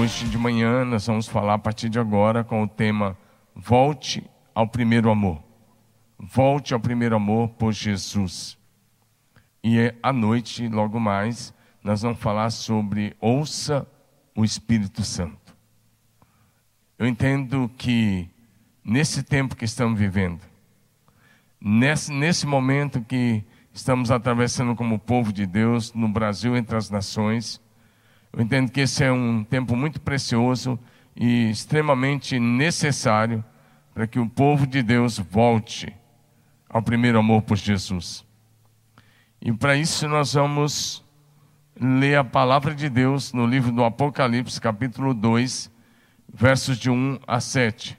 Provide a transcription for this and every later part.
Hoje de manhã nós vamos falar a partir de agora com o tema Volte ao primeiro amor. Volte ao primeiro amor por Jesus. E à noite, logo mais, nós vamos falar sobre ouça o Espírito Santo. Eu entendo que nesse tempo que estamos vivendo, nesse, nesse momento que estamos atravessando como povo de Deus no Brasil entre as nações, eu entendo que esse é um tempo muito precioso e extremamente necessário para que o povo de Deus volte ao primeiro amor por Jesus. E para isso nós vamos ler a palavra de Deus no livro do Apocalipse, capítulo 2, versos de 1 a 7.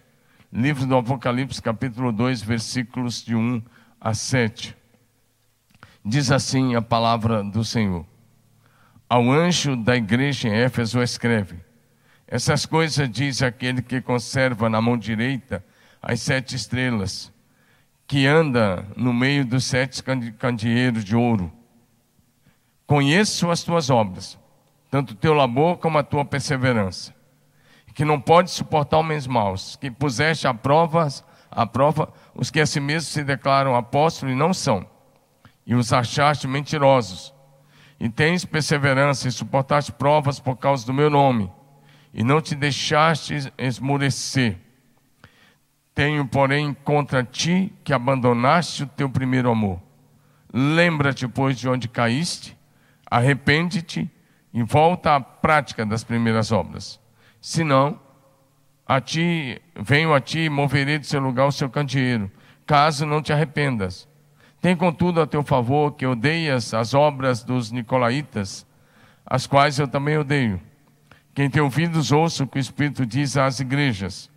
Livro do Apocalipse, capítulo 2, versículos de 1 a 7. Diz assim a palavra do Senhor. Ao anjo da igreja em Éfeso escreve: Essas coisas diz aquele que conserva na mão direita as sete estrelas, que anda no meio dos sete candeeiros de ouro. Conheço as tuas obras, tanto o teu labor como a tua perseverança, que não pode suportar homens maus, que puseste a prova, a prova os que a si mesmos se declaram apóstolos e não são, e os achaste mentirosos e tens perseverança e suportaste provas por causa do meu nome, e não te deixaste esmorecer. Tenho, porém, contra ti que abandonaste o teu primeiro amor. Lembra-te, pois, de onde caíste, arrepende-te e volta à prática das primeiras obras. Senão, a ti, venho a ti e moverei do seu lugar o seu candeeiro, caso não te arrependas. Tem contudo a teu favor que odeias as obras dos nicolaítas, as quais eu também odeio. Quem tem ouvidos ouça o que o Espírito diz às igrejas.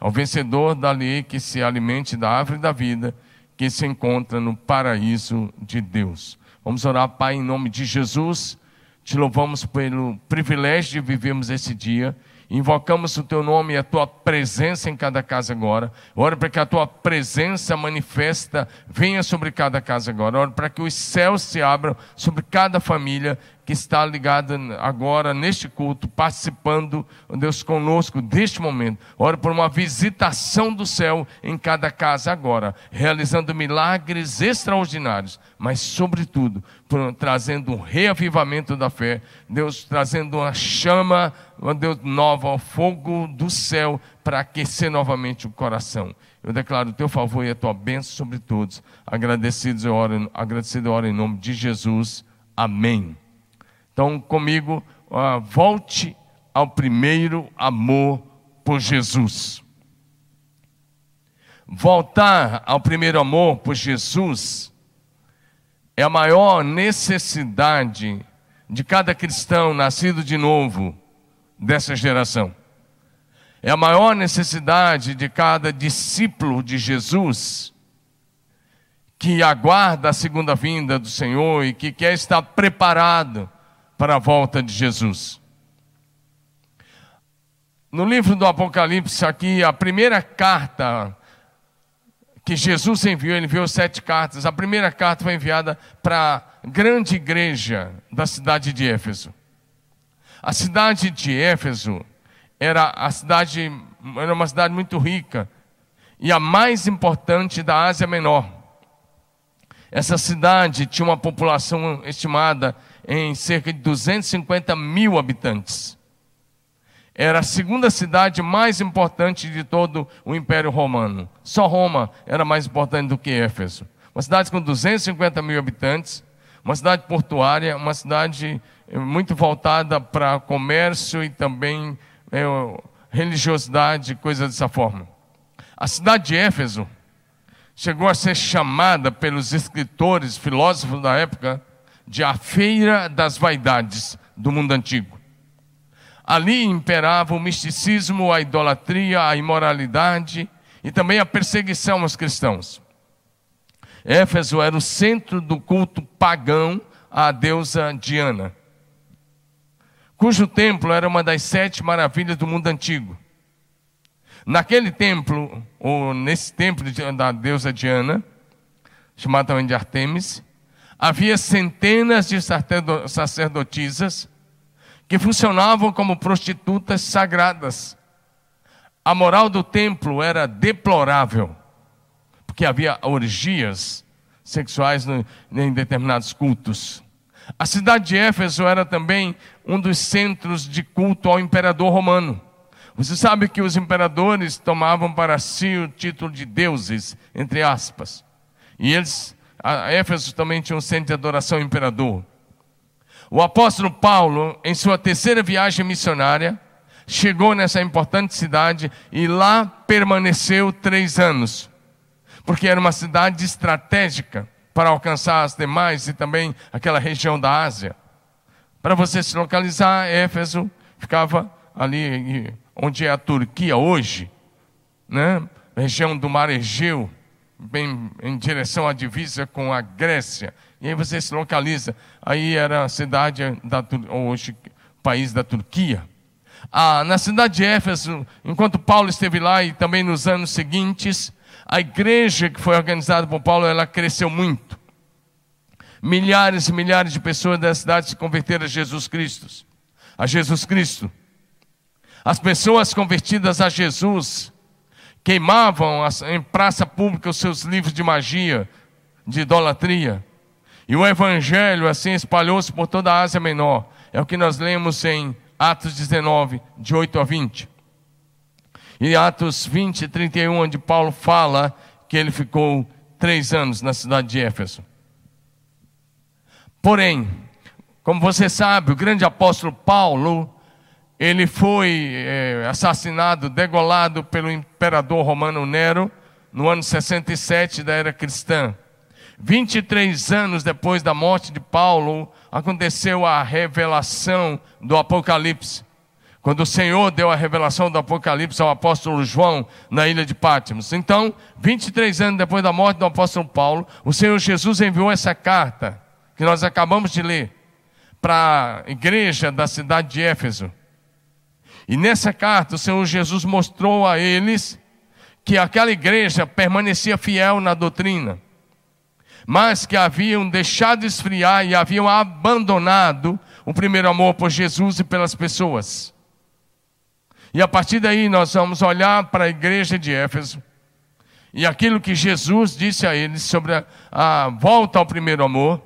Ao vencedor da lei que se alimente da árvore da vida, que se encontra no paraíso de Deus. Vamos orar, Pai, em nome de Jesus. Te louvamos pelo privilégio de vivermos esse dia Invocamos o teu nome e a tua presença em cada casa agora. Ora para que a tua presença manifesta venha sobre cada casa agora. Ora para que os céus se abram sobre cada família que está ligada agora neste culto, participando, Deus, conosco deste momento. Ora por uma visitação do céu em cada casa agora, realizando milagres extraordinários, mas, sobretudo, por, trazendo um reavivamento da fé, Deus trazendo uma chama, Deus, nova ao fogo do céu para aquecer novamente o coração. Eu declaro o teu favor e a tua bênção sobre todos. Agradecidos eu oro, agradecido eu oro em nome de Jesus. Amém. Então, comigo, uh, volte ao primeiro amor por Jesus. Voltar ao primeiro amor por Jesus é a maior necessidade de cada cristão nascido de novo dessa geração. É a maior necessidade de cada discípulo de Jesus que aguarda a segunda vinda do Senhor e que quer estar preparado para a volta de Jesus. No livro do Apocalipse, aqui, a primeira carta que Jesus enviou, ele enviou sete cartas. A primeira carta foi enviada para a grande igreja da cidade de Éfeso. A cidade de Éfeso era a cidade, era uma cidade muito rica e a mais importante da Ásia Menor. Essa cidade tinha uma população estimada em cerca de 250 mil habitantes. Era a segunda cidade mais importante de todo o Império Romano. Só Roma era mais importante do que Éfeso. Uma cidade com 250 mil habitantes, uma cidade portuária, uma cidade eh, muito voltada para comércio e também é, religiosidade, coisas dessa forma. A cidade de Éfeso chegou a ser chamada pelos escritores, filósofos da época, de a feira das vaidades do mundo antigo. Ali imperava o misticismo, a idolatria, a imoralidade e também a perseguição aos cristãos. Éfeso era o centro do culto pagão à deusa Diana, cujo templo era uma das sete maravilhas do mundo antigo. Naquele templo, ou nesse templo da deusa Diana, chamado também de Artemis, havia centenas de sacerdotisas que funcionavam como prostitutas sagradas. A moral do templo era deplorável, porque havia orgias sexuais em determinados cultos. A cidade de Éfeso era também um dos centros de culto ao imperador romano. Você sabe que os imperadores tomavam para si o título de deuses, entre aspas. E eles, a Éfeso também tinha um centro de adoração imperador. O apóstolo Paulo, em sua terceira viagem missionária, chegou nessa importante cidade e lá permaneceu três anos, porque era uma cidade estratégica para alcançar as demais e também aquela região da Ásia. Para você se localizar, Éfeso ficava ali onde é a Turquia hoje, né? região do Mar Egeu, bem em direção à divisa com a Grécia. E aí você se localiza. Aí era a cidade da hoje país da Turquia. Ah, na cidade de Éfeso, enquanto Paulo esteve lá e também nos anos seguintes, a igreja que foi organizada por Paulo, ela cresceu muito. Milhares e milhares de pessoas da cidade se converteram a Jesus Cristo. A Jesus Cristo. As pessoas convertidas a Jesus queimavam em praça pública os seus livros de magia, de idolatria. E o evangelho assim espalhou-se por toda a Ásia Menor. É o que nós lemos em Atos 19, de 8 a 20. E Atos 20, 31, onde Paulo fala que ele ficou três anos na cidade de Éfeso. Porém, como você sabe, o grande apóstolo Paulo, ele foi é, assassinado, degolado pelo imperador romano Nero, no ano 67 da era cristã. 23 anos depois da morte de Paulo, aconteceu a revelação do Apocalipse. Quando o Senhor deu a revelação do Apocalipse ao apóstolo João na ilha de Pátimos. Então, 23 anos depois da morte do apóstolo Paulo, o Senhor Jesus enviou essa carta, que nós acabamos de ler, para a igreja da cidade de Éfeso. E nessa carta, o Senhor Jesus mostrou a eles que aquela igreja permanecia fiel na doutrina mas que haviam deixado esfriar e haviam abandonado o primeiro amor por Jesus e pelas pessoas. E a partir daí nós vamos olhar para a igreja de Éfeso e aquilo que Jesus disse a eles sobre a, a volta ao primeiro amor,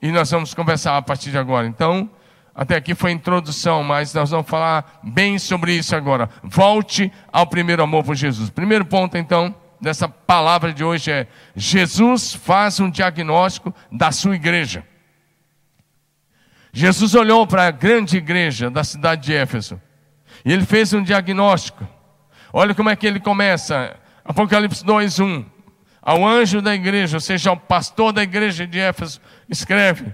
e nós vamos conversar a partir de agora. Então, até aqui foi introdução, mas nós vamos falar bem sobre isso agora. Volte ao primeiro amor por Jesus. Primeiro ponto, então, dessa palavra de hoje é: Jesus faz um diagnóstico da sua igreja. Jesus olhou para a grande igreja da cidade de Éfeso e ele fez um diagnóstico. Olha como é que ele começa. Apocalipse 2:1. Ao anjo da igreja, ou seja, ao pastor da igreja de Éfeso, escreve: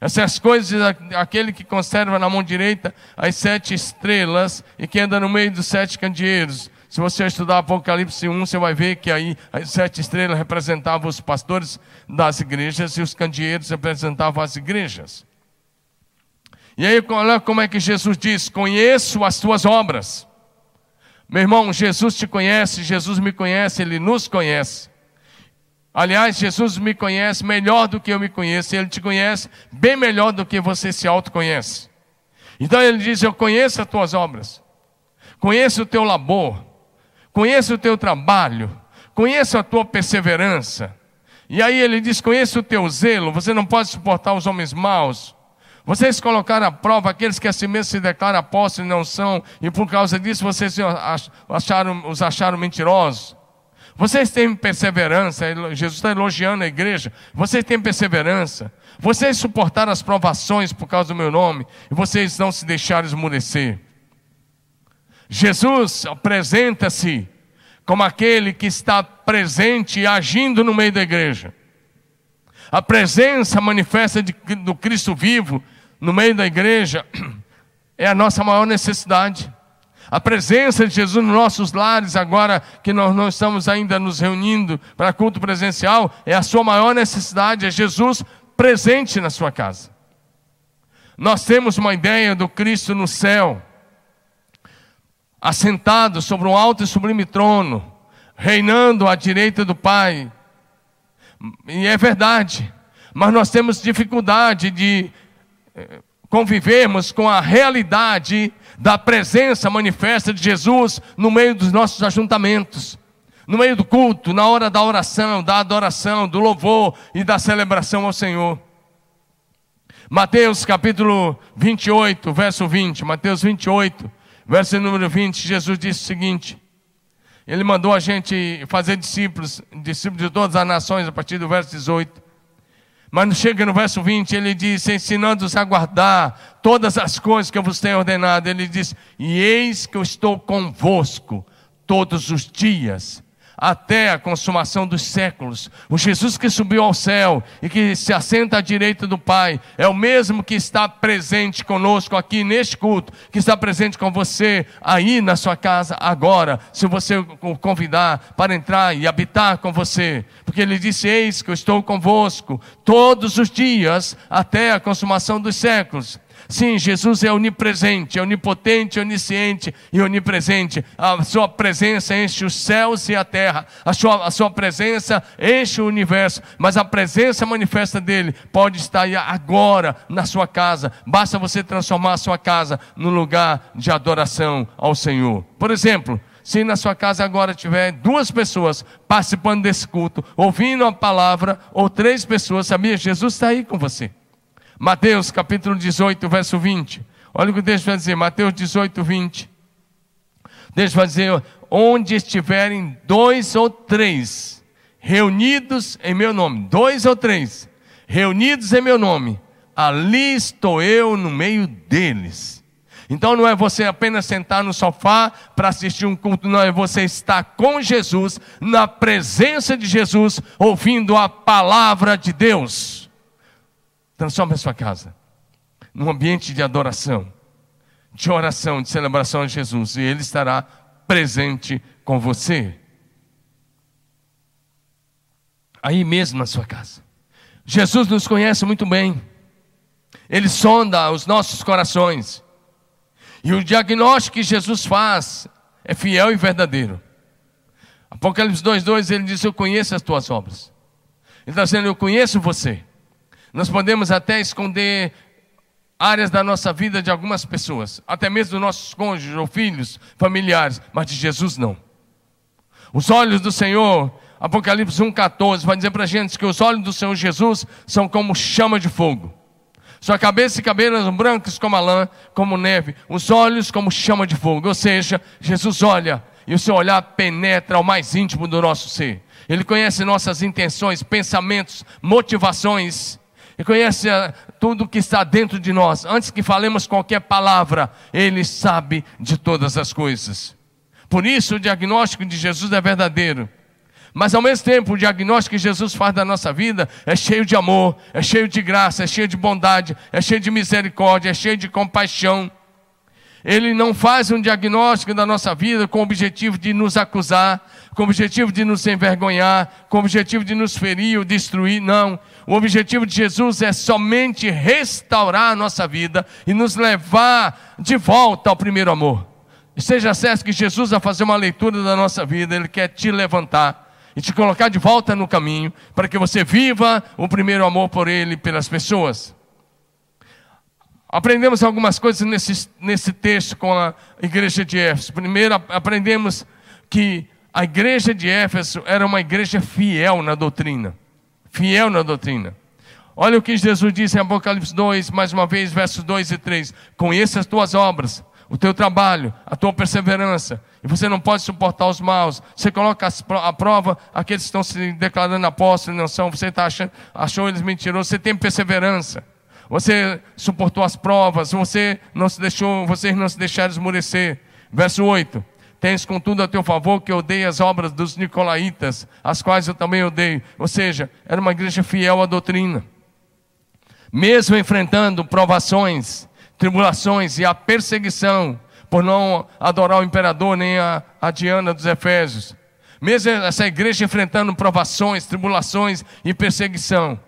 Essas coisas, aquele que conserva na mão direita as sete estrelas e que anda no meio dos sete candeeiros. Se você estudar Apocalipse 1, você vai ver que aí as sete estrelas representavam os pastores das igrejas e os candeeiros representavam as igrejas. E aí, olha como é que Jesus diz: Conheço as tuas obras. Meu irmão, Jesus te conhece, Jesus me conhece, Ele nos conhece. Aliás, Jesus me conhece melhor do que eu me conheço, Ele te conhece bem melhor do que você se autoconhece. Então Ele diz: Eu conheço as tuas obras, conheço o teu labor, conheça o teu trabalho, conheça a tua perseverança. E aí ele diz: conheça o teu zelo, você não pode suportar os homens maus. Vocês colocaram à prova aqueles que a si mesmos se declaram apóstolos e não são, e por causa disso vocês acharam, os acharam mentirosos. Vocês têm perseverança, Jesus está elogiando a igreja. Vocês têm perseverança. Vocês suportaram as provações por causa do meu nome, e vocês não se deixaram esmurecer. Jesus apresenta-se como aquele que está presente e agindo no meio da igreja. A presença manifesta de, do Cristo vivo no meio da igreja é a nossa maior necessidade. A presença de Jesus nos nossos lares, agora que nós não estamos ainda nos reunindo para culto presencial, é a sua maior necessidade, é Jesus presente na sua casa. Nós temos uma ideia do Cristo no céu, assentado sobre um alto e sublime trono, reinando à direita do Pai. E é verdade, mas nós temos dificuldade de eh, convivermos com a realidade da presença manifesta de Jesus no meio dos nossos ajuntamentos, no meio do culto, na hora da oração, da adoração, do louvor e da celebração ao Senhor. Mateus capítulo 28, verso 20. Mateus 28, verso número 20. Jesus disse o seguinte: Ele mandou a gente fazer discípulos, discípulos de todas as nações, a partir do verso 18. Mas chega no verso 20, ele diz: ensinando-os a guardar todas as coisas que eu vos tenho ordenado. Ele diz: E eis que eu estou convosco todos os dias até a consumação dos séculos. O Jesus que subiu ao céu e que se assenta à direita do Pai é o mesmo que está presente conosco aqui neste culto, que está presente com você aí na sua casa agora, se você o convidar para entrar e habitar com você. Porque ele disse: Eis que eu estou convosco todos os dias até a consumação dos séculos. Sim, Jesus é onipresente, é onipotente, onisciente e onipresente. A sua presença enche os céus e a terra. A sua, a sua presença enche o universo. Mas a presença manifesta dele pode estar agora na sua casa. Basta você transformar a sua casa no lugar de adoração ao Senhor. Por exemplo, se na sua casa agora tiver duas pessoas participando desse culto, ouvindo a palavra, ou três pessoas, sabia? Jesus está aí com você. Mateus capítulo 18, verso 20. Olha o que Deus vai dizer, Mateus 18, 20. Deus vai dizer: onde estiverem dois ou três reunidos em meu nome, dois ou três reunidos em meu nome, ali estou eu no meio deles. Então não é você apenas sentar no sofá para assistir um culto, não, é você estar com Jesus, na presença de Jesus, ouvindo a palavra de Deus. Transforme a sua casa num ambiente de adoração, de oração, de celebração a Jesus, e Ele estará presente com você. Aí mesmo na sua casa. Jesus nos conhece muito bem. Ele sonda os nossos corações. E o diagnóstico que Jesus faz é fiel e verdadeiro. Apocalipse 2,2 ele diz: Eu conheço as tuas obras. Ele está dizendo: Eu conheço você. Nós podemos até esconder áreas da nossa vida de algumas pessoas, até mesmo dos nossos cônjuges ou filhos, familiares, mas de Jesus não. Os olhos do Senhor, Apocalipse 1,14, vai dizer para a gente que os olhos do Senhor Jesus são como chama de fogo. Sua cabeça e cabelos brancos como a lã, como neve, os olhos como chama de fogo. Ou seja, Jesus olha e o seu olhar penetra ao mais íntimo do nosso ser. Ele conhece nossas intenções, pensamentos, motivações conhece eh, tudo que está dentro de nós. Antes que falemos qualquer palavra, Ele sabe de todas as coisas. Por isso, o diagnóstico de Jesus é verdadeiro. Mas ao mesmo tempo, o diagnóstico que Jesus faz da nossa vida é cheio de amor, é cheio de graça, é cheio de bondade, é cheio de misericórdia, é cheio de compaixão. Ele não faz um diagnóstico da nossa vida com o objetivo de nos acusar, com o objetivo de nos envergonhar, com o objetivo de nos ferir ou destruir. Não. O objetivo de Jesus é somente restaurar a nossa vida e nos levar de volta ao primeiro amor. Esteja certo que Jesus, a fazer uma leitura da nossa vida, Ele quer te levantar e te colocar de volta no caminho para que você viva o primeiro amor por Ele e pelas pessoas. Aprendemos algumas coisas nesse, nesse texto com a igreja de Éfeso. Primeiro, aprendemos que a igreja de Éfeso era uma igreja fiel na doutrina. Fiel na doutrina. Olha o que Jesus disse em Apocalipse 2, mais uma vez, versos 2 e 3. Conheça as tuas obras, o teu trabalho, a tua perseverança, e você não pode suportar os maus. Você coloca a prova aqueles que estão se declarando apóstolos, não são, você tá achando, achou eles mentirosos, você tem perseverança você suportou as provas, você não se deixou, vocês não se deixaram esmorecer. Verso 8. Tens contudo a teu favor que odeia as obras dos nicolaítas, as quais eu também odeio. Ou seja, era uma igreja fiel à doutrina. Mesmo enfrentando provações, tribulações e a perseguição por não adorar o imperador nem a, a Diana dos Efésios. Mesmo essa igreja enfrentando provações, tribulações e perseguição,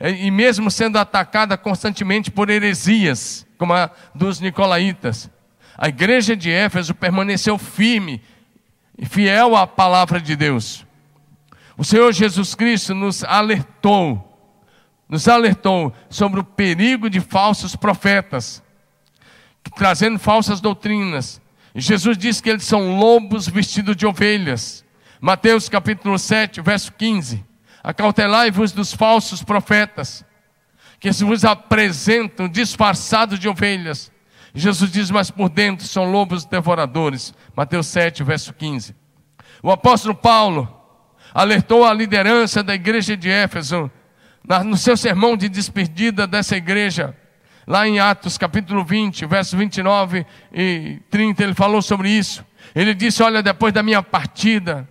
e mesmo sendo atacada constantemente por heresias, como a dos nicolaítas, a igreja de Éfeso permaneceu firme e fiel à palavra de Deus. O Senhor Jesus Cristo nos alertou nos alertou sobre o perigo de falsos profetas, trazendo falsas doutrinas. E Jesus disse que eles são lobos vestidos de ovelhas. Mateus capítulo 7, verso 15. Acautelai-vos dos falsos profetas, que se vos apresentam disfarçados de ovelhas. Jesus diz, mas por dentro são lobos devoradores. Mateus 7, verso 15. O apóstolo Paulo alertou a liderança da igreja de Éfeso no seu sermão de despedida dessa igreja, lá em Atos capítulo 20, versos 29 e 30, ele falou sobre isso. Ele disse: Olha, depois da minha partida,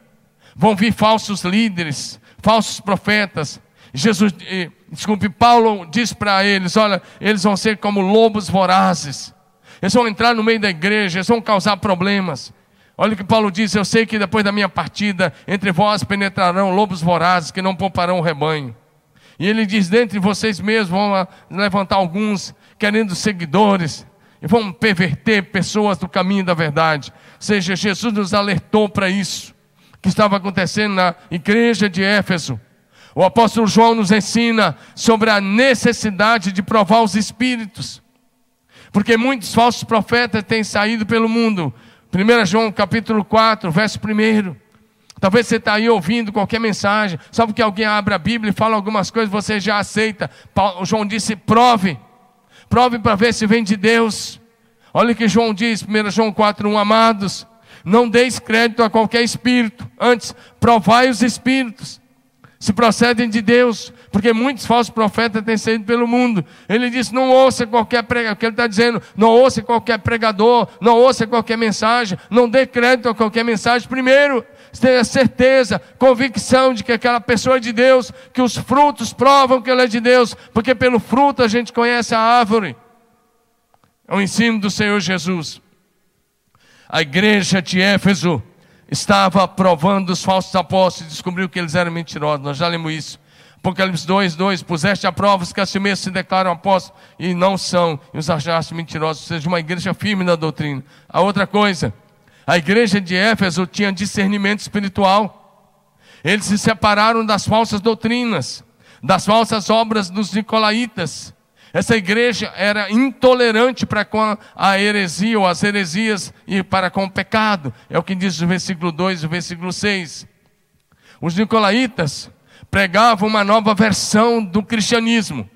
vão vir falsos líderes, falsos profetas. Jesus, desculpe, Paulo diz para eles: Olha, eles vão ser como lobos vorazes. Eles vão entrar no meio da igreja, eles vão causar problemas. Olha o que Paulo diz: Eu sei que depois da minha partida, entre vós penetrarão lobos vorazes que não pouparão o rebanho. E ele diz: dentre vocês mesmos vão levantar alguns querendo seguidores e vão perverter pessoas do caminho da verdade. Ou seja, Jesus nos alertou para isso que estava acontecendo na igreja de Éfeso. O apóstolo João nos ensina sobre a necessidade de provar os espíritos. Porque muitos falsos profetas têm saído pelo mundo. 1 João capítulo 4, verso 1. Talvez você está aí ouvindo qualquer mensagem, só porque alguém abre a Bíblia e fala algumas coisas, você já aceita. Paulo, João disse: prove, prove para ver se vem de Deus. Olha o que João diz, 1 João 4:1, amados, não deis crédito a qualquer espírito, antes provai os espíritos, se procedem de Deus, porque muitos falsos profetas têm saído pelo mundo. Ele disse: não ouça qualquer pregador, o que ele está dizendo, não ouça qualquer pregador, não ouça qualquer mensagem, não dê crédito a qualquer mensagem. Primeiro, tenha certeza, convicção de que aquela pessoa é de Deus, que os frutos provam que ela é de Deus, porque pelo fruto a gente conhece a árvore. É o ensino do Senhor Jesus. A igreja de Éfeso estava provando os falsos apóstolos e descobriu que eles eram mentirosos. Nós já lemos isso. Apocalipse 2, 2, puseste a prova que a si mesmo se declaram apóstolos e não são, e os achaste mentirosos, ou seja, uma igreja firme na doutrina. A outra coisa, a igreja de Éfeso tinha discernimento espiritual. Eles se separaram das falsas doutrinas, das falsas obras dos nicolaítas. Essa igreja era intolerante para com a heresia ou as heresias e para com o pecado. É o que diz o versículo 2 e o versículo 6. Os nicolaítas pregavam uma nova versão do cristianismo.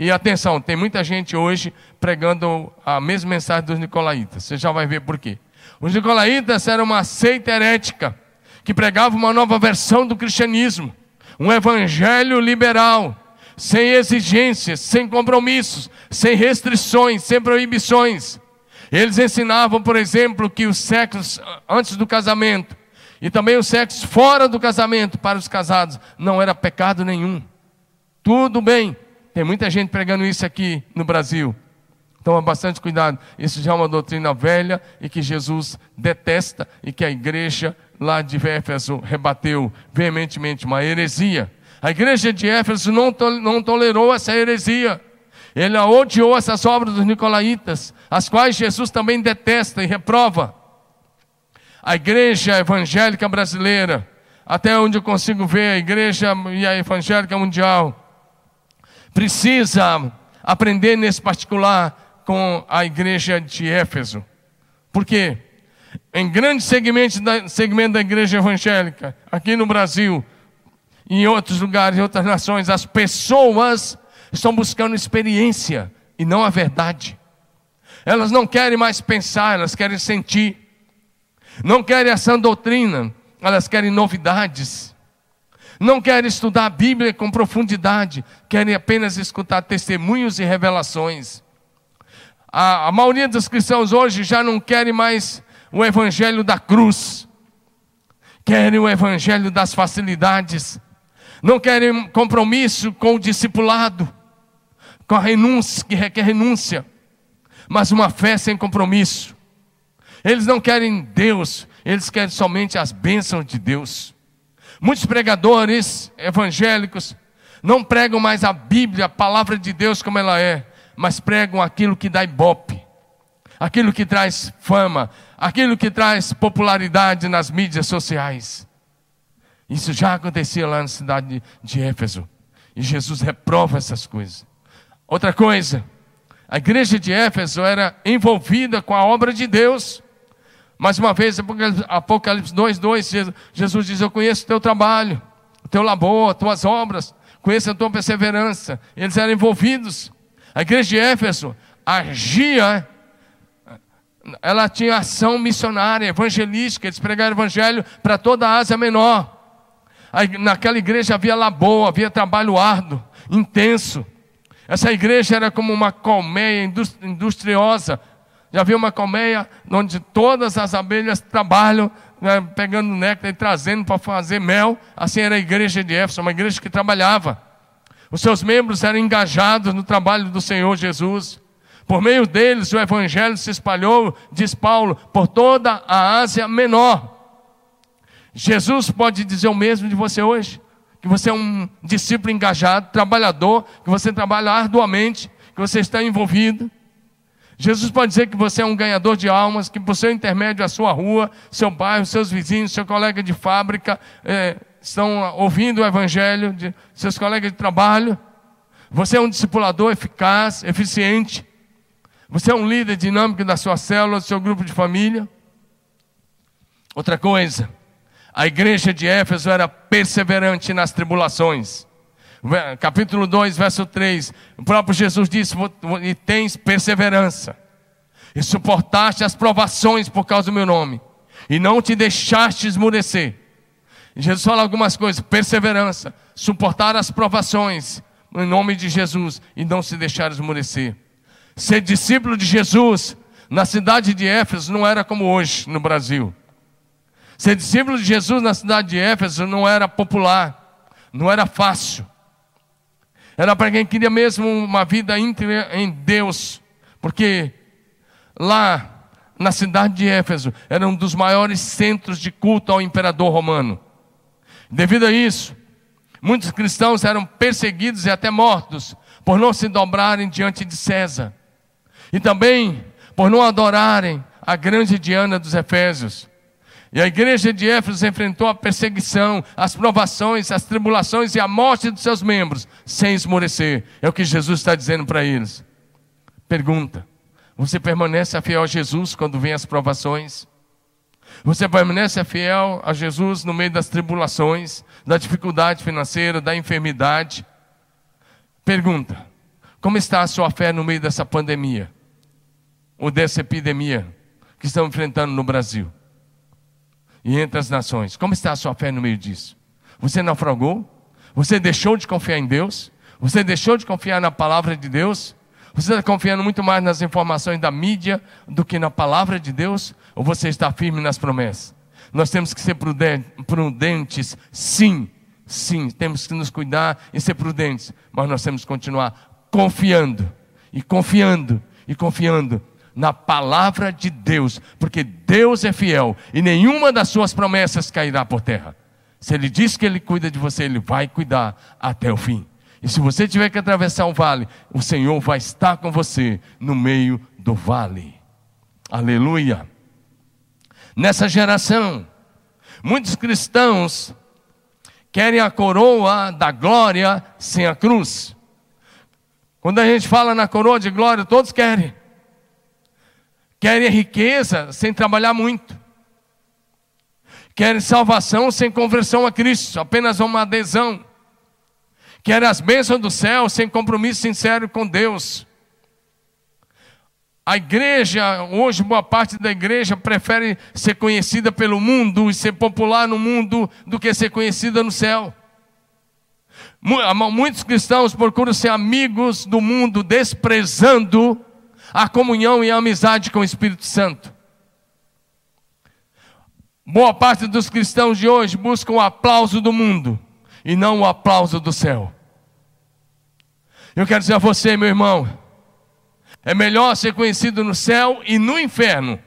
E atenção, tem muita gente hoje pregando a mesma mensagem dos nicolaítas. Você já vai ver por quê. Os nicolaítas eram uma seita herética que pregava uma nova versão do cristianismo, um evangelho liberal, sem exigências, sem compromissos, sem restrições, sem proibições. Eles ensinavam, por exemplo, que os sexos antes do casamento e também o sexo fora do casamento para os casados não era pecado nenhum. Tudo bem. Tem muita gente pregando isso aqui no Brasil. Toma bastante cuidado. Isso já é uma doutrina velha e que Jesus detesta e que a igreja lá de Éfeso rebateu veementemente uma heresia. A igreja de Éfeso não, não tolerou essa heresia. Ele odiou essas obras dos nicolaítas, as quais Jesus também detesta e reprova. A igreja evangélica brasileira, até onde eu consigo ver, a igreja e a evangélica mundial, precisa aprender nesse particular com a igreja de Éfeso. Por quê? Em grandes segmentos da, segmento da igreja evangélica, aqui no Brasil, em outros lugares, em outras nações, as pessoas estão buscando experiência e não a verdade. Elas não querem mais pensar, elas querem sentir. Não querem essa doutrina, elas querem novidades. Não querem estudar a Bíblia com profundidade, querem apenas escutar testemunhos e revelações a, a maioria dos cristãos hoje já não querem mais o evangelho da cruz, querem o evangelho das facilidades, não querem compromisso com o discipulado, com a renúncia, que requer renúncia, mas uma fé sem compromisso. Eles não querem Deus, eles querem somente as bênçãos de Deus. Muitos pregadores evangélicos não pregam mais a Bíblia, a palavra de Deus como ela é, mas pregam aquilo que dá ibope, aquilo que traz fama, aquilo que traz popularidade nas mídias sociais. Isso já acontecia lá na cidade de Éfeso. E Jesus reprova essas coisas. Outra coisa, a igreja de Éfeso era envolvida com a obra de Deus. Mais uma vez, Apocalipse 2,2, Jesus diz: Eu conheço o teu trabalho, o teu labor, as tuas obras, conheço a tua perseverança. Eles eram envolvidos. A igreja de Éfeso agia, ela tinha ação missionária, evangelística, eles pregaram o evangelho para toda a Ásia Menor. Naquela igreja havia labor, havia trabalho árduo, intenso. Essa igreja era como uma colmeia industriosa. Já viu uma colmeia onde todas as abelhas trabalham, né, pegando néctar e trazendo para fazer mel? Assim era a igreja de Éfeso, uma igreja que trabalhava. Os seus membros eram engajados no trabalho do Senhor Jesus. Por meio deles, o evangelho se espalhou, diz Paulo, por toda a Ásia Menor. Jesus pode dizer o mesmo de você hoje que você é um discípulo engajado, trabalhador, que você trabalha arduamente, que você está envolvido. Jesus pode dizer que você é um ganhador de almas, que por seu intermédio a sua rua, seu bairro, seus vizinhos, seu colega de fábrica é, estão ouvindo o evangelho, de seus colegas de trabalho. Você é um discipulador eficaz, eficiente. Você é um líder dinâmico da sua célula, do seu grupo de família. Outra coisa, a igreja de Éfeso era perseverante nas tribulações. Capítulo 2, verso 3. O próprio Jesus disse: E tens perseverança, e suportaste as provações por causa do meu nome, e não te deixaste esmurecer. Jesus fala algumas coisas: perseverança, suportar as provações, em nome de Jesus, e não se deixar esmurecer. Ser discípulo de Jesus na cidade de Éfeso não era como hoje no Brasil. Ser discípulo de Jesus na cidade de Éfeso não era popular, não era fácil. Era para quem queria mesmo uma vida íntegra em Deus, porque lá na cidade de Éfeso era um dos maiores centros de culto ao imperador romano. Devido a isso, muitos cristãos eram perseguidos e até mortos por não se dobrarem diante de César. E também por não adorarem a grande Diana dos Efésios. E a igreja de Éfeso enfrentou a perseguição, as provações, as tribulações e a morte dos seus membros, sem esmorecer. É o que Jesus está dizendo para eles. Pergunta: Você permanece fiel a Jesus quando vem as provações? Você permanece fiel a Jesus no meio das tribulações, da dificuldade financeira, da enfermidade? Pergunta: Como está a sua fé no meio dessa pandemia? Ou dessa epidemia que estamos enfrentando no Brasil? E entre as nações. Como está a sua fé no meio disso? Você naufragou? Você deixou de confiar em Deus? Você deixou de confiar na palavra de Deus? Você está confiando muito mais nas informações da mídia do que na palavra de Deus? Ou você está firme nas promessas? Nós temos que ser prudentes, sim, sim, temos que nos cuidar e ser prudentes, mas nós temos que continuar confiando, e confiando, e confiando na palavra de Deus, porque Deus é fiel e nenhuma das suas promessas cairá por terra. Se Ele diz que Ele cuida de você, Ele vai cuidar até o fim. E se você tiver que atravessar um vale, o Senhor vai estar com você no meio do vale. Aleluia. Nessa geração, muitos cristãos querem a coroa da glória sem a cruz. Quando a gente fala na coroa de glória, todos querem. Querem riqueza sem trabalhar muito. Querem salvação sem conversão a Cristo, apenas uma adesão. Querem as bênçãos do céu sem compromisso sincero com Deus. A igreja, hoje, boa parte da igreja prefere ser conhecida pelo mundo e ser popular no mundo do que ser conhecida no céu. Muitos cristãos procuram ser amigos do mundo, desprezando a comunhão e a amizade com o Espírito Santo. Boa parte dos cristãos de hoje buscam o aplauso do mundo e não o aplauso do céu. Eu quero dizer a você, meu irmão, é melhor ser conhecido no céu e no inferno.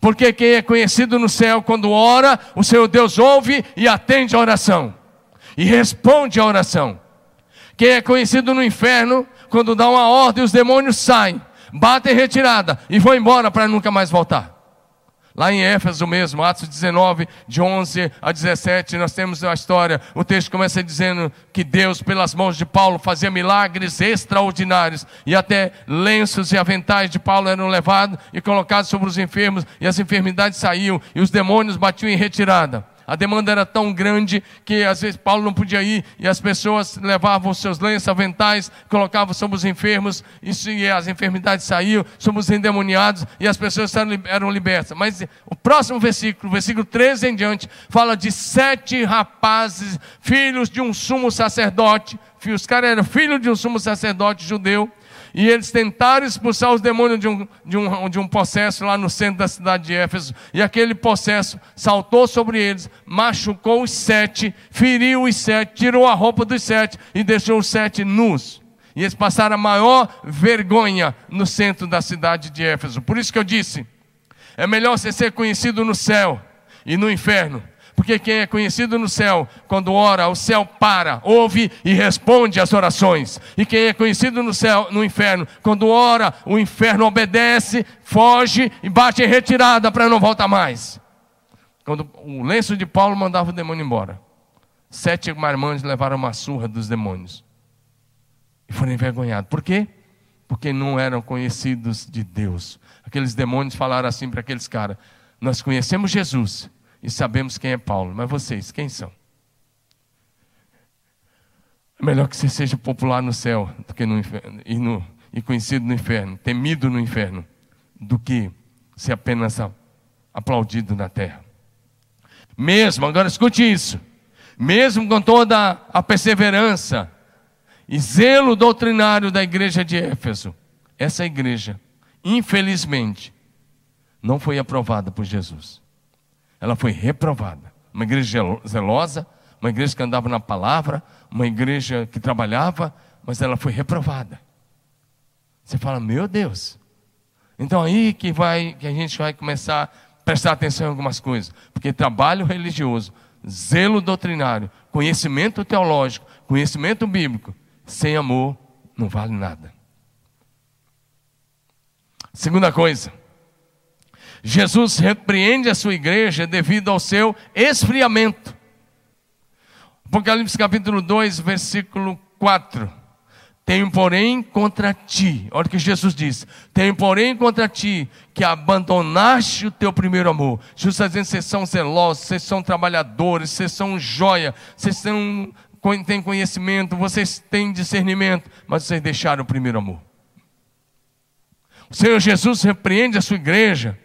Porque quem é conhecido no céu, quando ora, o Senhor Deus ouve e atende a oração, e responde a oração. Quem é conhecido no inferno, quando dá uma ordem, os demônios saem, batem retirada e vão embora para nunca mais voltar. Lá em Éfeso mesmo, Atos 19, de 11 a 17, nós temos a história. O texto começa dizendo que Deus, pelas mãos de Paulo, fazia milagres extraordinários. E até lenços e aventais de Paulo eram levados e colocados sobre os enfermos, e as enfermidades saíam, e os demônios batiam em retirada. A demanda era tão grande que às vezes Paulo não podia ir e as pessoas levavam seus lenços, aventais, colocavam sobre os enfermos e as enfermidades saíam, sobre os endemoniados e as pessoas eram libertas. Mas o próximo versículo, versículo 13 em diante, fala de sete rapazes, filhos de um sumo sacerdote. Os caras eram filhos de um sumo sacerdote judeu e eles tentaram expulsar os demônios de um, de, um, de um possesso lá no centro da cidade de Éfeso. E aquele possesso saltou sobre eles, machucou os sete, feriu os sete, tirou a roupa dos sete e deixou os sete nus. E eles passaram a maior vergonha no centro da cidade de Éfeso. Por isso que eu disse: é melhor você ser conhecido no céu e no inferno porque quem é conhecido no céu, quando ora, o céu para, ouve e responde às orações. E quem é conhecido no céu, no inferno, quando ora, o inferno obedece, foge e bate em retirada para não voltar mais. Quando o lenço de Paulo mandava o demônio embora, sete marmanjos levaram uma surra dos demônios e foram envergonhados. Por quê? Porque não eram conhecidos de Deus. Aqueles demônios falaram assim para aqueles caras: Nós conhecemos Jesus e sabemos quem é Paulo, mas vocês, quem são? É melhor que você seja popular no céu do que no inferno, e, no, e conhecido no inferno, temido no inferno, do que ser apenas aplaudido na terra. Mesmo, agora escute isso, mesmo com toda a perseverança e zelo doutrinário da igreja de Éfeso, essa igreja, infelizmente, não foi aprovada por Jesus ela foi reprovada. Uma igreja zelosa, uma igreja que andava na palavra, uma igreja que trabalhava, mas ela foi reprovada. Você fala, meu Deus. Então aí que vai, que a gente vai começar a prestar atenção em algumas coisas, porque trabalho religioso, zelo doutrinário, conhecimento teológico, conhecimento bíblico, sem amor não vale nada. Segunda coisa, Jesus repreende a sua igreja devido ao seu esfriamento. Apocalipse capítulo 2, versículo 4. Tenho, porém, contra ti, olha o que Jesus diz: Tenho, porém, contra ti que abandonaste o teu primeiro amor. Jesus está dizendo: vocês são zelosos, vocês são trabalhadores, vocês são joia, vocês são, têm conhecimento, vocês têm discernimento, mas vocês deixaram o primeiro amor. O Senhor Jesus repreende a sua igreja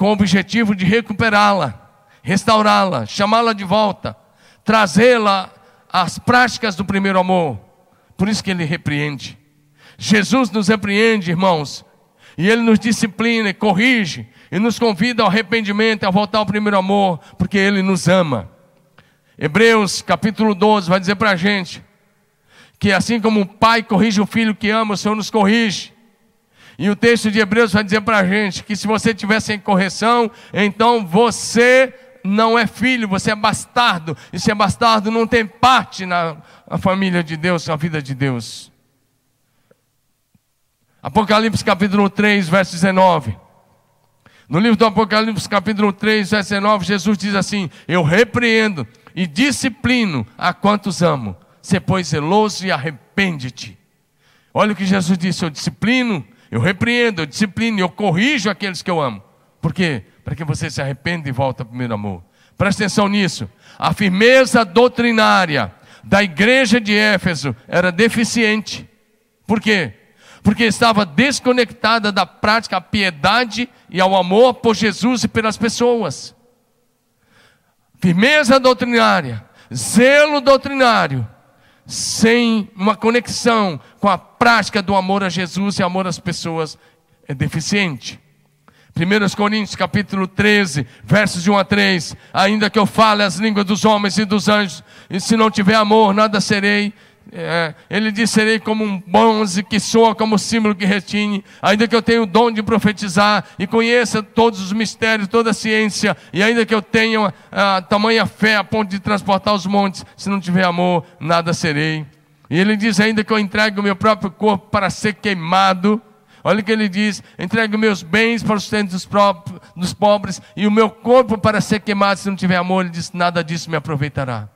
com o objetivo de recuperá-la, restaurá-la, chamá-la de volta, trazê-la às práticas do primeiro amor. Por isso que ele repreende. Jesus nos repreende, irmãos, e ele nos disciplina e corrige e nos convida ao arrependimento, a voltar ao primeiro amor, porque ele nos ama. Hebreus capítulo 12 vai dizer para a gente que assim como o pai corrige o filho que ama, o Senhor nos corrige. E o texto de Hebreus vai dizer para a gente que se você tiver sem correção, então você não é filho, você é bastardo. E se é bastardo, não tem parte na, na família de Deus, na vida de Deus. Apocalipse capítulo 3, verso 19. No livro do Apocalipse, capítulo 3, verso 19, Jesus diz assim: Eu repreendo e disciplino a quantos amo. Se pois zeloso e arrepende-te. Olha o que Jesus disse: Eu disciplino eu repreendo, eu disciplino, eu corrijo aqueles que eu amo. Por quê? Para que você se arrependa e volte ao primeiro amor. Presta atenção nisso. A firmeza doutrinária da igreja de Éfeso era deficiente. Por quê? Porque estava desconectada da prática à piedade e ao amor por Jesus e pelas pessoas. Firmeza doutrinária, zelo doutrinário, sem uma conexão com a prática do amor a Jesus e amor às pessoas é deficiente. 1 Coríntios capítulo 13, versos de 1 a 3. Ainda que eu fale as línguas dos homens e dos anjos, e se não tiver amor, nada serei. É, ele diz: serei como um bronze que soa como símbolo que retine, ainda que eu tenha o dom de profetizar e conheça todos os mistérios, toda a ciência, e ainda que eu tenha a tamanha fé a ponto de transportar os montes, se não tiver amor, nada serei. E ele diz ainda que eu entregue o meu próprio corpo para ser queimado, Olha o que ele diz: entregue meus bens para o sustento dos, dos pobres e o meu corpo para ser queimado. Se não tiver amor, ele diz: nada disso me aproveitará.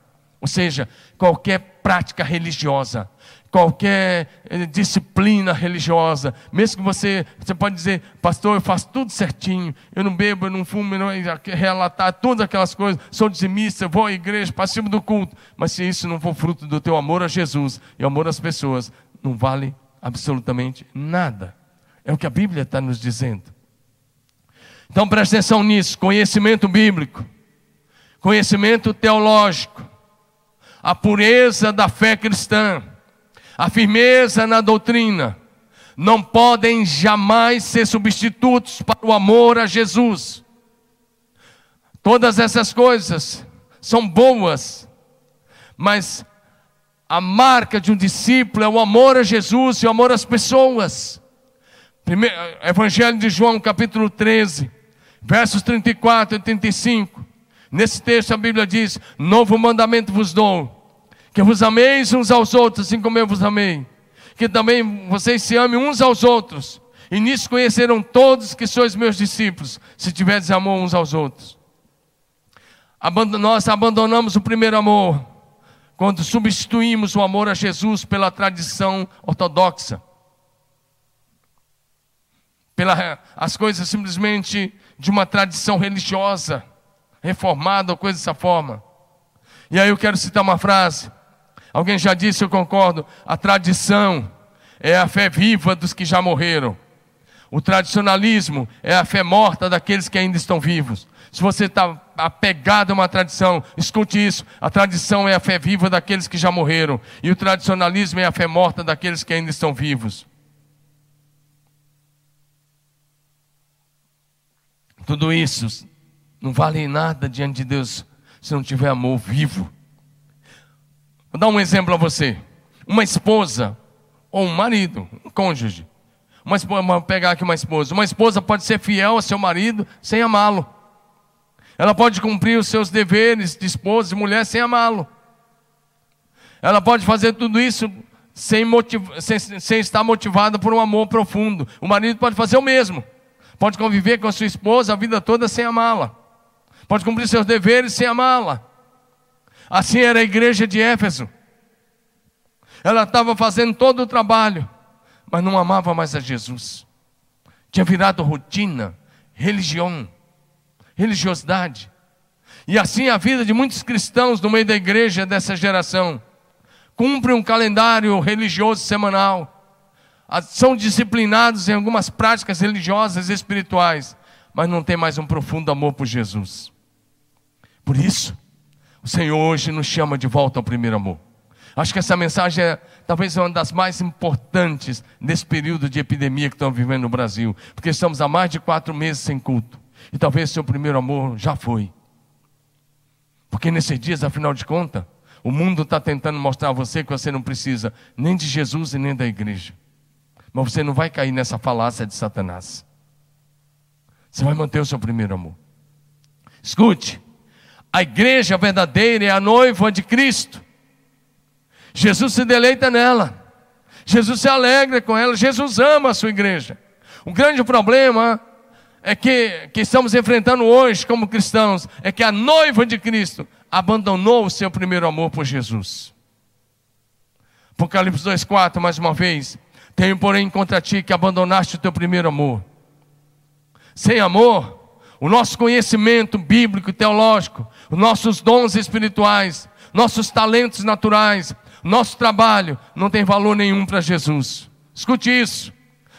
Ou seja, qualquer prática religiosa, qualquer eh, disciplina religiosa, mesmo que você, você pode dizer, pastor, eu faço tudo certinho, eu não bebo, eu não fumo, eu não relatar todas aquelas coisas, sou dizimista, vou à igreja, participo do culto, mas se isso não for fruto do teu amor a Jesus e amor às pessoas, não vale absolutamente nada. É o que a Bíblia está nos dizendo. Então preste atenção nisso: conhecimento bíblico, conhecimento teológico, a pureza da fé cristã, a firmeza na doutrina, não podem jamais ser substitutos para o amor a Jesus. Todas essas coisas são boas, mas a marca de um discípulo é o amor a Jesus e o amor às pessoas. Primeiro, Evangelho de João, capítulo 13, versos 34 e 35. Nesse texto a Bíblia diz: Novo mandamento vos dou, que vos ameis uns aos outros, assim como eu vos amei. Que também vocês se amem uns aos outros. E nisso conhecerão todos que sois meus discípulos, se tiverdes amor uns aos outros. Nós abandonamos o primeiro amor quando substituímos o amor a Jesus pela tradição ortodoxa pelas coisas simplesmente de uma tradição religiosa, reformada ou coisa dessa forma. E aí eu quero citar uma frase. Alguém já disse, eu concordo. A tradição é a fé viva dos que já morreram. O tradicionalismo é a fé morta daqueles que ainda estão vivos. Se você está apegado a uma tradição, escute isso: a tradição é a fé viva daqueles que já morreram, e o tradicionalismo é a fé morta daqueles que ainda estão vivos. Tudo isso não vale nada diante de Deus se não tiver amor vivo. Vou dar um exemplo a você. Uma esposa ou um marido, um cônjuge. Uma esposa, vou pegar aqui uma esposa. Uma esposa pode ser fiel ao seu marido sem amá-lo. Ela pode cumprir os seus deveres de esposa e mulher sem amá-lo. Ela pode fazer tudo isso sem, sem, sem estar motivada por um amor profundo. O marido pode fazer o mesmo. Pode conviver com a sua esposa a vida toda sem amá-la. Pode cumprir seus deveres sem amá-la. Assim era a igreja de Éfeso. Ela estava fazendo todo o trabalho, mas não amava mais a Jesus. Tinha virado rotina, religião, religiosidade. E assim a vida de muitos cristãos no meio da igreja dessa geração. Cumpre um calendário religioso semanal são disciplinados em algumas práticas religiosas e espirituais, mas não tem mais um profundo amor por Jesus. Por isso, o Senhor hoje nos chama de volta ao primeiro amor. Acho que essa mensagem é talvez uma das mais importantes nesse período de epidemia que estamos vivendo no Brasil, porque estamos há mais de quatro meses sem culto, e talvez seu primeiro amor já foi. Porque nesses dias, afinal de contas, o mundo está tentando mostrar a você que você não precisa nem de Jesus e nem da igreja. Mas você não vai cair nessa falácia de Satanás. Você vai manter o seu primeiro amor. Escute, a igreja verdadeira é a noiva de Cristo. Jesus se deleita nela. Jesus se alegra com ela. Jesus ama a sua igreja. O grande problema é que, que estamos enfrentando hoje como cristãos é que a noiva de Cristo abandonou o seu primeiro amor por Jesus. Apocalipse 2,4, mais uma vez. Tenho, porém, contra ti que abandonaste o teu primeiro amor. Sem amor, o nosso conhecimento bíblico e teológico, nossos dons espirituais, nossos talentos naturais, nosso trabalho não tem valor nenhum para Jesus. Escute isso.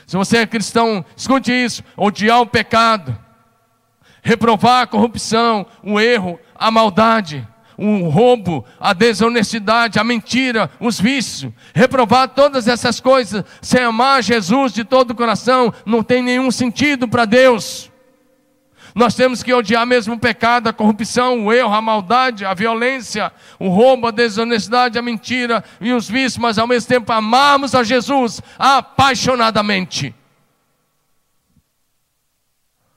Se você é cristão, escute isso. Odiar o pecado, reprovar a corrupção, o erro, a maldade, o roubo, a desonestidade, a mentira, os vícios, reprovar todas essas coisas, sem amar Jesus de todo o coração, não tem nenhum sentido para Deus. Nós temos que odiar mesmo o pecado, a corrupção, o erro, a maldade, a violência, o roubo, a desonestidade, a mentira e os vícios, mas ao mesmo tempo amarmos a Jesus apaixonadamente.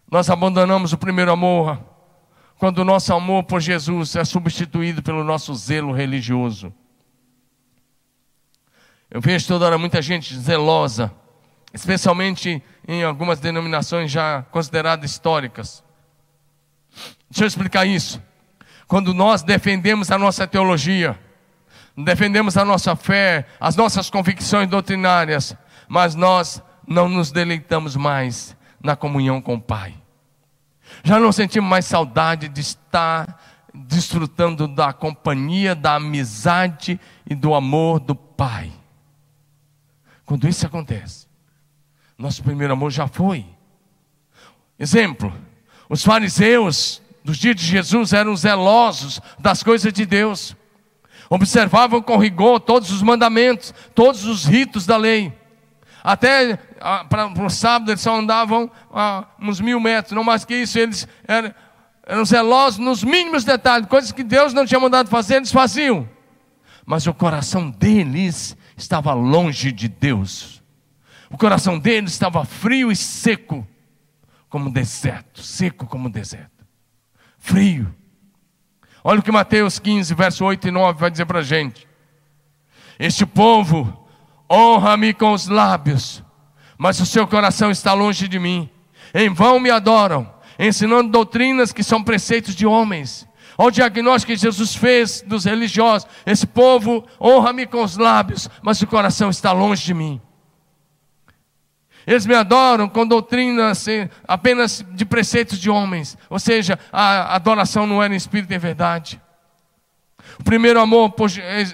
Nós abandonamos o primeiro amor quando o nosso amor por Jesus é substituído pelo nosso zelo religioso. Eu vejo toda hora muita gente zelosa especialmente em algumas denominações já consideradas históricas. Deixa eu explicar isso. Quando nós defendemos a nossa teologia, defendemos a nossa fé, as nossas convicções doutrinárias, mas nós não nos deleitamos mais na comunhão com o Pai. Já não sentimos mais saudade de estar desfrutando da companhia, da amizade e do amor do Pai. Quando isso acontece, nosso primeiro amor já foi. Exemplo: os fariseus dos dias de Jesus eram zelosos das coisas de Deus, observavam com rigor todos os mandamentos, todos os ritos da lei. Até para o sábado eles só andavam a uns mil metros, não mais que isso, eles eram, eram zelosos nos mínimos detalhes, coisas que Deus não tinha mandado fazer, eles faziam. Mas o coração deles estava longe de Deus. O coração deles estava frio e seco, como deserto, seco como deserto. Frio. Olha o que Mateus 15, verso 8 e 9 vai dizer para a gente. Este povo honra-me com os lábios, mas o seu coração está longe de mim. Em vão me adoram, ensinando doutrinas que são preceitos de homens. Olha o diagnóstico que Jesus fez dos religiosos: esse povo honra-me com os lábios, mas o coração está longe de mim. Eles me adoram com doutrinas apenas de preceitos de homens, ou seja, a adoração não era em espírito e em verdade. O primeiro amor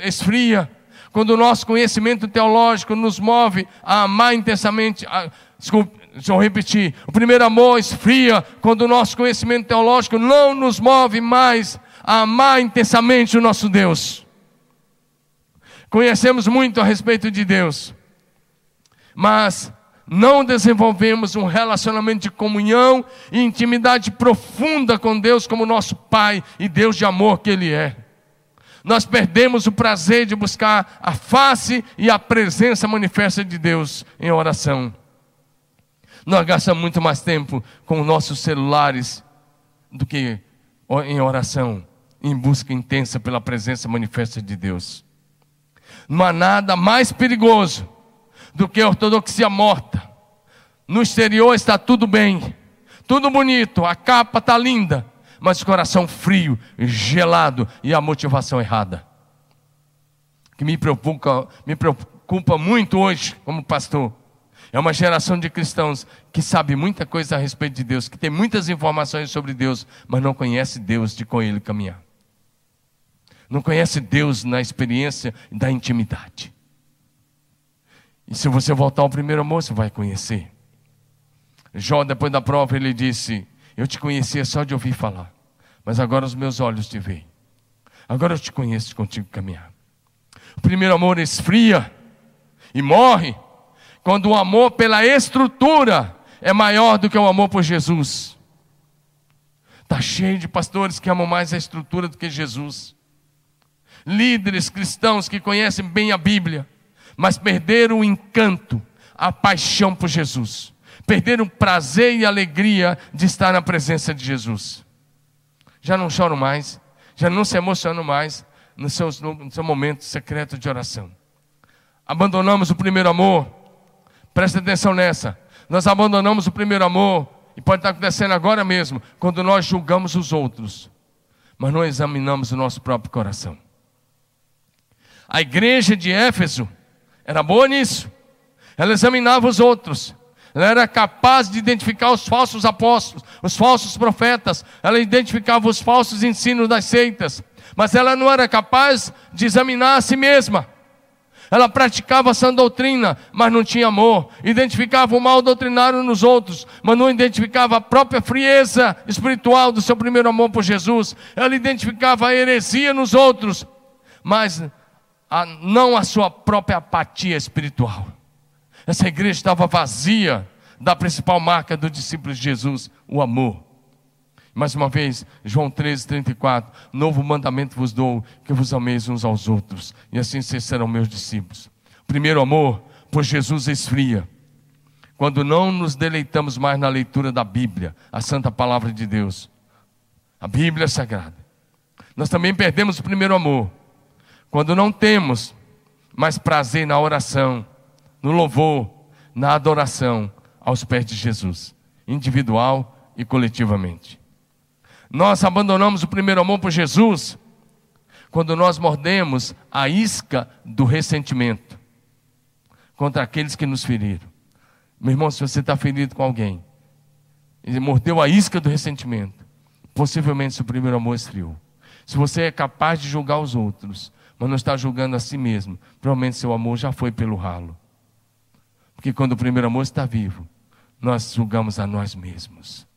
esfria, quando o nosso conhecimento teológico nos move a amar intensamente, a, desculpe, deixa eu repetir, o primeiro amor esfria quando o nosso conhecimento teológico não nos move mais a amar intensamente o nosso Deus. Conhecemos muito a respeito de Deus, mas não desenvolvemos um relacionamento de comunhão e intimidade profunda com Deus como nosso Pai e Deus de amor que Ele é nós perdemos o prazer de buscar a face e a presença manifesta de Deus em oração. Nós gastamos muito mais tempo com nossos celulares do que em oração, em busca intensa pela presença manifesta de Deus. Não há nada mais perigoso do que a ortodoxia morta. No exterior está tudo bem, tudo bonito, a capa está linda, mas o coração frio, gelado e a motivação errada. Que me preocupa, me preocupa muito hoje, como pastor, é uma geração de cristãos que sabe muita coisa a respeito de Deus, que tem muitas informações sobre Deus, mas não conhece Deus de com Ele caminhar. Não conhece Deus na experiência da intimidade. Se você voltar ao primeiro amor, você vai conhecer. Jó, depois da prova, ele disse: eu te conhecia só de ouvir falar, mas agora os meus olhos te veem. Agora eu te conheço contigo caminhar. O primeiro amor esfria e morre quando o amor pela estrutura é maior do que o amor por Jesus. Está cheio de pastores que amam mais a estrutura do que Jesus. Líderes cristãos que conhecem bem a Bíblia, mas perderam o encanto, a paixão por Jesus perderam o prazer e alegria de estar na presença de Jesus. Já não choram mais, já não se emocionam mais no seu, no seu momento secreto de oração. Abandonamos o primeiro amor, presta atenção nessa. Nós abandonamos o primeiro amor, e pode estar acontecendo agora mesmo, quando nós julgamos os outros, mas não examinamos o nosso próprio coração. A igreja de Éfeso era boa nisso, ela examinava os outros, ela era capaz de identificar os falsos apóstolos, os falsos profetas, ela identificava os falsos ensinos das seitas, mas ela não era capaz de examinar a si mesma. Ela praticava essa doutrina, mas não tinha amor. Identificava o mal doutrinário nos outros, mas não identificava a própria frieza espiritual do seu primeiro amor por Jesus. Ela identificava a heresia nos outros, mas a, não a sua própria apatia espiritual. Essa igreja estava vazia da principal marca do discípulo de Jesus, o amor. Mais uma vez, João 13, 34. Novo mandamento vos dou, que vos ameis uns aos outros, e assim vocês serão meus discípulos. Primeiro amor, por Jesus esfria. Quando não nos deleitamos mais na leitura da Bíblia, a santa palavra de Deus, a Bíblia sagrada. Nós também perdemos o primeiro amor. Quando não temos mais prazer na oração, no louvor, na adoração aos pés de Jesus, individual e coletivamente. Nós abandonamos o primeiro amor por Jesus quando nós mordemos a isca do ressentimento contra aqueles que nos feriram. Meu irmão, se você está ferido com alguém, ele mordeu a isca do ressentimento, possivelmente seu primeiro amor esfriou. Se você é capaz de julgar os outros, mas não está julgando a si mesmo, provavelmente seu amor já foi pelo ralo. Porque quando o primeiro amor está vivo, nós julgamos a nós mesmos.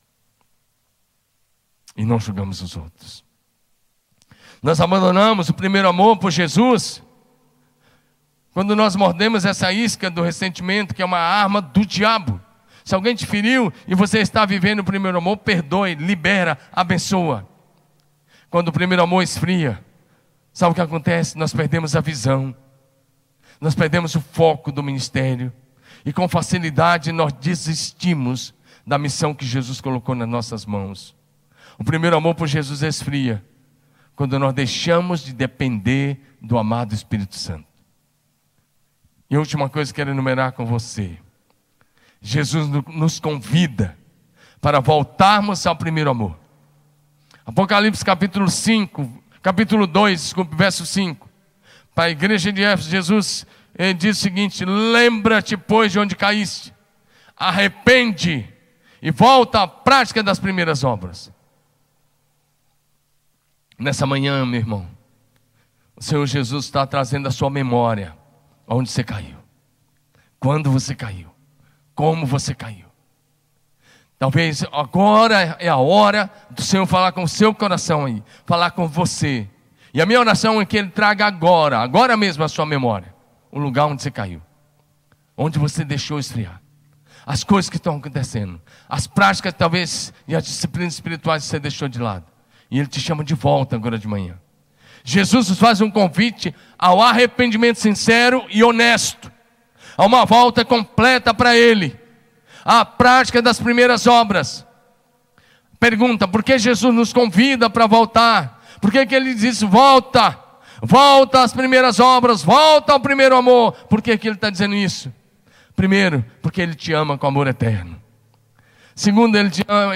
E não julgamos os outros. Nós abandonamos o primeiro amor por Jesus. Quando nós mordemos essa isca do ressentimento, que é uma arma do diabo. Se alguém te feriu e você está vivendo o primeiro amor, perdoe, libera, abençoa. Quando o primeiro amor esfria, sabe o que acontece? Nós perdemos a visão, nós perdemos o foco do ministério, e com facilidade nós desistimos da missão que Jesus colocou nas nossas mãos. O primeiro amor por Jesus esfria quando nós deixamos de depender do amado Espírito Santo. E a última coisa que quero enumerar com você. Jesus nos convida para voltarmos ao primeiro amor. Apocalipse capítulo 5, capítulo 2, desculpe, verso 5. Para a igreja de Éfeso, Jesus diz o seguinte: Lembra-te, pois, de onde caíste, arrepende e volta à prática das primeiras obras. Nessa manhã, meu irmão, o Senhor Jesus está trazendo a sua memória onde você caiu, quando você caiu, como você caiu. Talvez agora é a hora do Senhor falar com o seu coração aí, falar com você. E a minha oração é que Ele traga agora, agora mesmo a sua memória, o lugar onde você caiu, onde você deixou esfriar, as coisas que estão acontecendo, as práticas talvez e as disciplinas espirituais que você deixou de lado. E Ele te chama de volta agora de manhã. Jesus nos faz um convite ao arrependimento sincero e honesto, a uma volta completa para Ele a prática das primeiras obras. Pergunta: por que Jesus nos convida para voltar? Por que, que ele diz volta? Volta às primeiras obras, volta ao primeiro amor. Por que, que ele está dizendo isso? Primeiro, porque ele te ama com amor eterno. Segundo, ele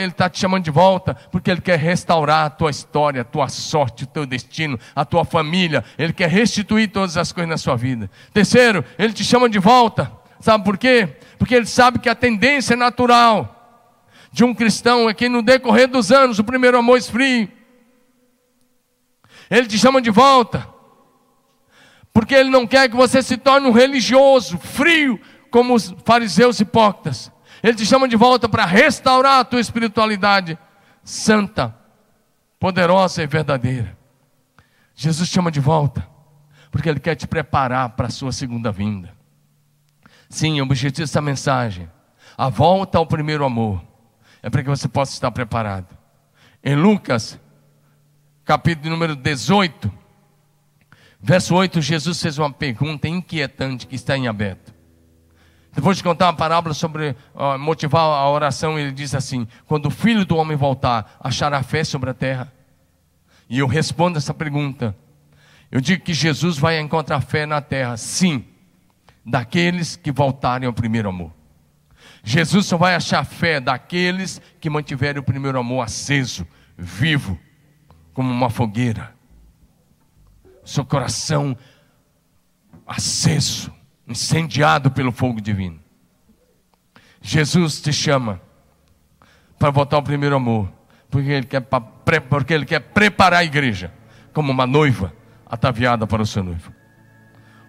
está te chamando de volta porque ele quer restaurar a tua história, a tua sorte, o teu destino, a tua família. Ele quer restituir todas as coisas na sua vida. Terceiro, ele te chama de volta. Sabe por quê? porque ele sabe que a tendência natural de um cristão é que no decorrer dos anos o primeiro amor esfrie. Ele te chama de volta, porque ele não quer que você se torne um religioso, frio, como os fariseus hipócritas. Ele te chama de volta para restaurar a tua espiritualidade santa, poderosa e verdadeira. Jesus te chama de volta, porque ele quer te preparar para a sua segunda vinda. Sim, o objetivo dessa mensagem, a volta ao primeiro amor, é para que você possa estar preparado. Em Lucas, capítulo número 18, verso 8, Jesus fez uma pergunta inquietante que está em aberto. Depois de contar uma parábola sobre uh, motivar a oração, ele diz assim: Quando o filho do homem voltar, achará fé sobre a terra? E eu respondo essa pergunta. Eu digo que Jesus vai encontrar fé na terra, sim, daqueles que voltarem ao primeiro amor. Jesus só vai achar fé daqueles que mantiverem o primeiro amor aceso, vivo, como uma fogueira. Seu coração aceso, incendiado pelo fogo divino. Jesus te chama para voltar ao primeiro amor, porque ele quer, porque ele quer preparar a igreja como uma noiva ataviada para o seu noivo.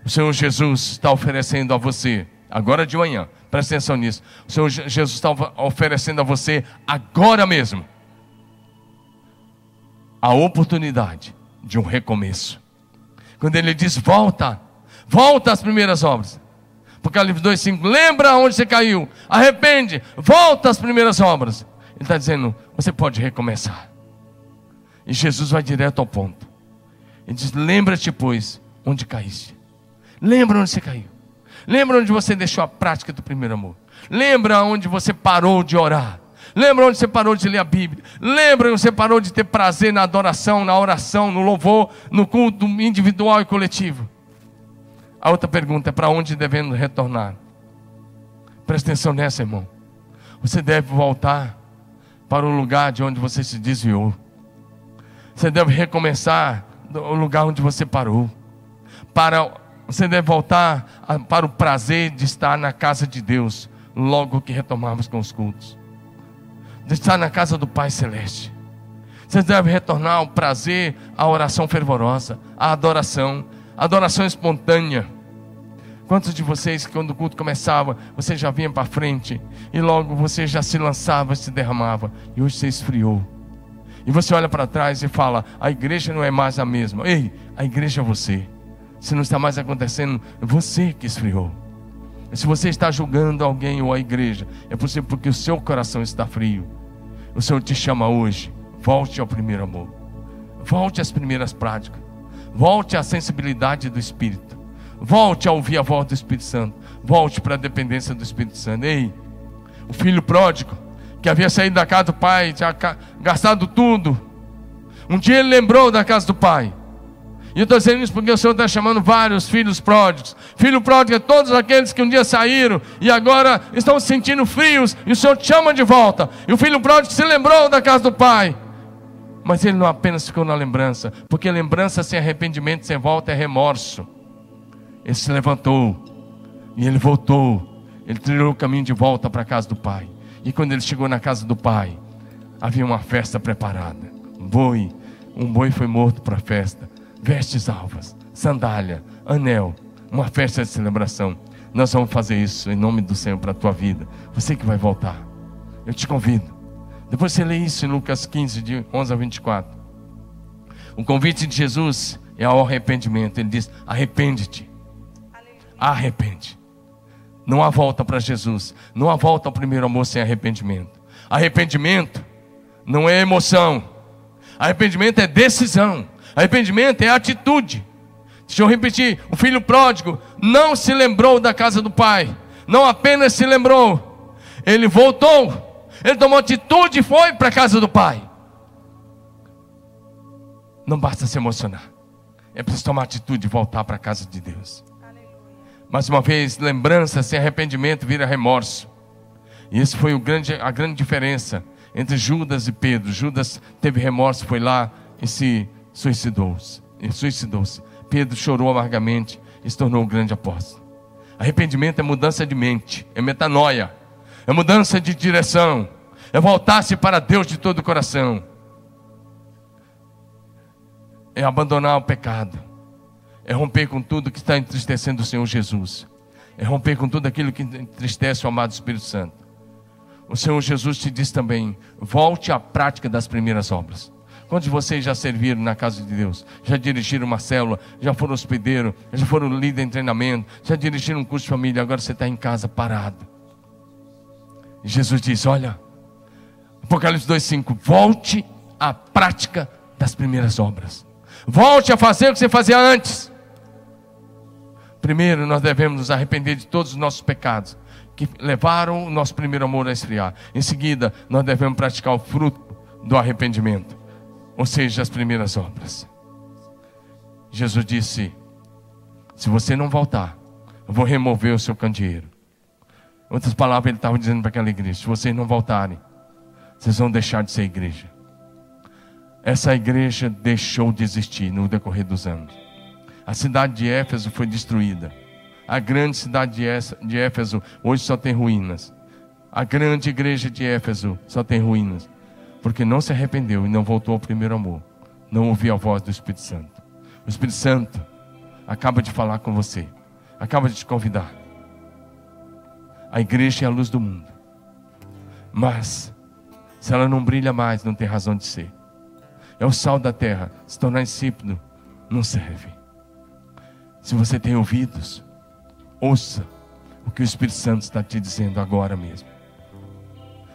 O Senhor Jesus está oferecendo a você, agora de manhã, presta atenção nisso. O Senhor Jesus está oferecendo a você, agora mesmo, a oportunidade de um recomeço. Quando ele diz: volta, volta às primeiras obras. Apocalipse 2,5: lembra onde você caiu, arrepende, volta às primeiras obras. Ele está dizendo: você pode recomeçar. E Jesus vai direto ao ponto. Ele diz: lembra-te, pois, onde caíste. Lembra onde você caiu. Lembra onde você deixou a prática do primeiro amor. Lembra onde você parou de orar. Lembra onde você parou de ler a Bíblia. Lembra onde você parou de ter prazer na adoração, na oração, no louvor, no culto individual e coletivo. A outra pergunta é: para onde devemos retornar? Presta atenção nessa, irmão. Você deve voltar para o lugar de onde você se desviou. Você deve recomeçar o lugar onde você parou. Para você deve voltar para o prazer de estar na casa de Deus, logo que retomarmos com os cultos. De estar na casa do Pai Celeste. Você deve retornar ao prazer, à oração fervorosa, à adoração, à adoração espontânea. Quantos de vocês, quando o culto começava, você já vinha para frente e logo você já se lançava, se derramava, e hoje você esfriou. E você olha para trás e fala: a igreja não é mais a mesma. Ei, a igreja é você. Se não está mais acontecendo, você que esfriou. Se você está julgando alguém ou a igreja, é possível porque o seu coração está frio. O Senhor te chama hoje. Volte ao primeiro amor. Volte às primeiras práticas. Volte à sensibilidade do Espírito. Volte a ouvir a voz do Espírito Santo. Volte para a dependência do Espírito Santo. Ei, o filho pródigo que havia saído da casa do pai, tinha gastado tudo. Um dia ele lembrou da casa do pai. E eu estou dizendo isso porque o Senhor está chamando vários filhos pródigos. Filho pródigo é todos aqueles que um dia saíram e agora estão se sentindo frios. E o Senhor te chama de volta. E o filho pródigo se lembrou da casa do pai. Mas ele não apenas ficou na lembrança, porque lembrança sem arrependimento, sem volta é remorso. Ele se levantou e ele voltou. Ele trilhou o caminho de volta para a casa do pai. E quando ele chegou na casa do pai, havia uma festa preparada. Um boi, um boi foi morto para a festa. Vestes alvas, sandália, anel, uma festa de celebração. Nós vamos fazer isso em nome do Senhor para a tua vida. Você que vai voltar. Eu te convido. Depois você lê isso em Lucas 15, de 11 a 24. O convite de Jesus é ao arrependimento. Ele diz: arrepende-te. Arrepende. Não há volta para Jesus. Não há volta ao primeiro amor sem arrependimento. Arrependimento não é emoção. Arrependimento é decisão. Arrependimento é atitude. Deixa eu repetir: o filho pródigo não se lembrou da casa do pai. Não apenas se lembrou, ele voltou. Ele tomou atitude e foi para a casa do pai. Não basta se emocionar. É preciso tomar atitude e voltar para a casa de Deus. Mais uma vez, lembrança sem arrependimento vira remorso. E esse foi grande, a grande diferença entre Judas e Pedro. Judas teve remorso, foi lá e se suicidou-se. Suicidou-se. Pedro chorou amargamente e se tornou grande apóstolo. Arrependimento é mudança de mente, é metanoia, é mudança de direção, é voltar-se para Deus de todo o coração, é abandonar o pecado é romper com tudo que está entristecendo o Senhor Jesus. É romper com tudo aquilo que entristece o amado Espírito Santo. O Senhor Jesus te diz também: volte à prática das primeiras obras. Quantos de vocês já serviram na casa de Deus? Já dirigiram uma célula? Já foram hospedeiro? Já foram líder em treinamento? Já dirigiram um curso de família? Agora você está em casa parado. E Jesus diz: Olha, Apocalipse 2,5: volte à prática das primeiras obras. Volte a fazer o que você fazia antes. Primeiro, nós devemos nos arrepender de todos os nossos pecados que levaram o nosso primeiro amor a esfriar. Em seguida, nós devemos praticar o fruto do arrependimento, ou seja, as primeiras obras. Jesus disse: Se você não voltar, eu vou remover o seu candeeiro. Outras palavras, ele estava dizendo para aquela igreja: Se vocês não voltarem, vocês vão deixar de ser igreja. Essa igreja deixou de existir no decorrer dos anos. A cidade de Éfeso foi destruída. A grande cidade de Éfeso hoje só tem ruínas. A grande igreja de Éfeso só tem ruínas. Porque não se arrependeu e não voltou ao primeiro amor. Não ouviu a voz do Espírito Santo. O Espírito Santo acaba de falar com você. Acaba de te convidar. A igreja é a luz do mundo. Mas, se ela não brilha mais, não tem razão de ser. É o sal da terra. Se tornar insípido, não serve. Se você tem ouvidos, ouça o que o Espírito Santo está te dizendo agora mesmo.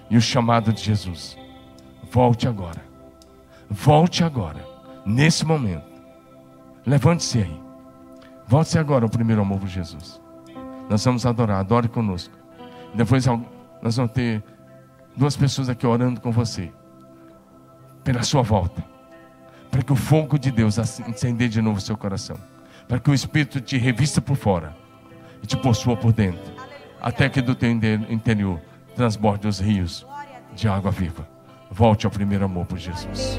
E o chamado de Jesus. Volte agora. Volte agora. Nesse momento. Levante-se aí. Volte-se agora ao primeiro amor de Jesus. Nós vamos adorar. Adore conosco. Depois nós vamos ter duas pessoas aqui orando com você. Pela sua volta. Para que o fogo de Deus acender de novo o seu coração para que o Espírito te revista por fora e te possua por dentro. até que do teu interior transborde os rios de água viva. Volte ao primeiro amor por Jesus.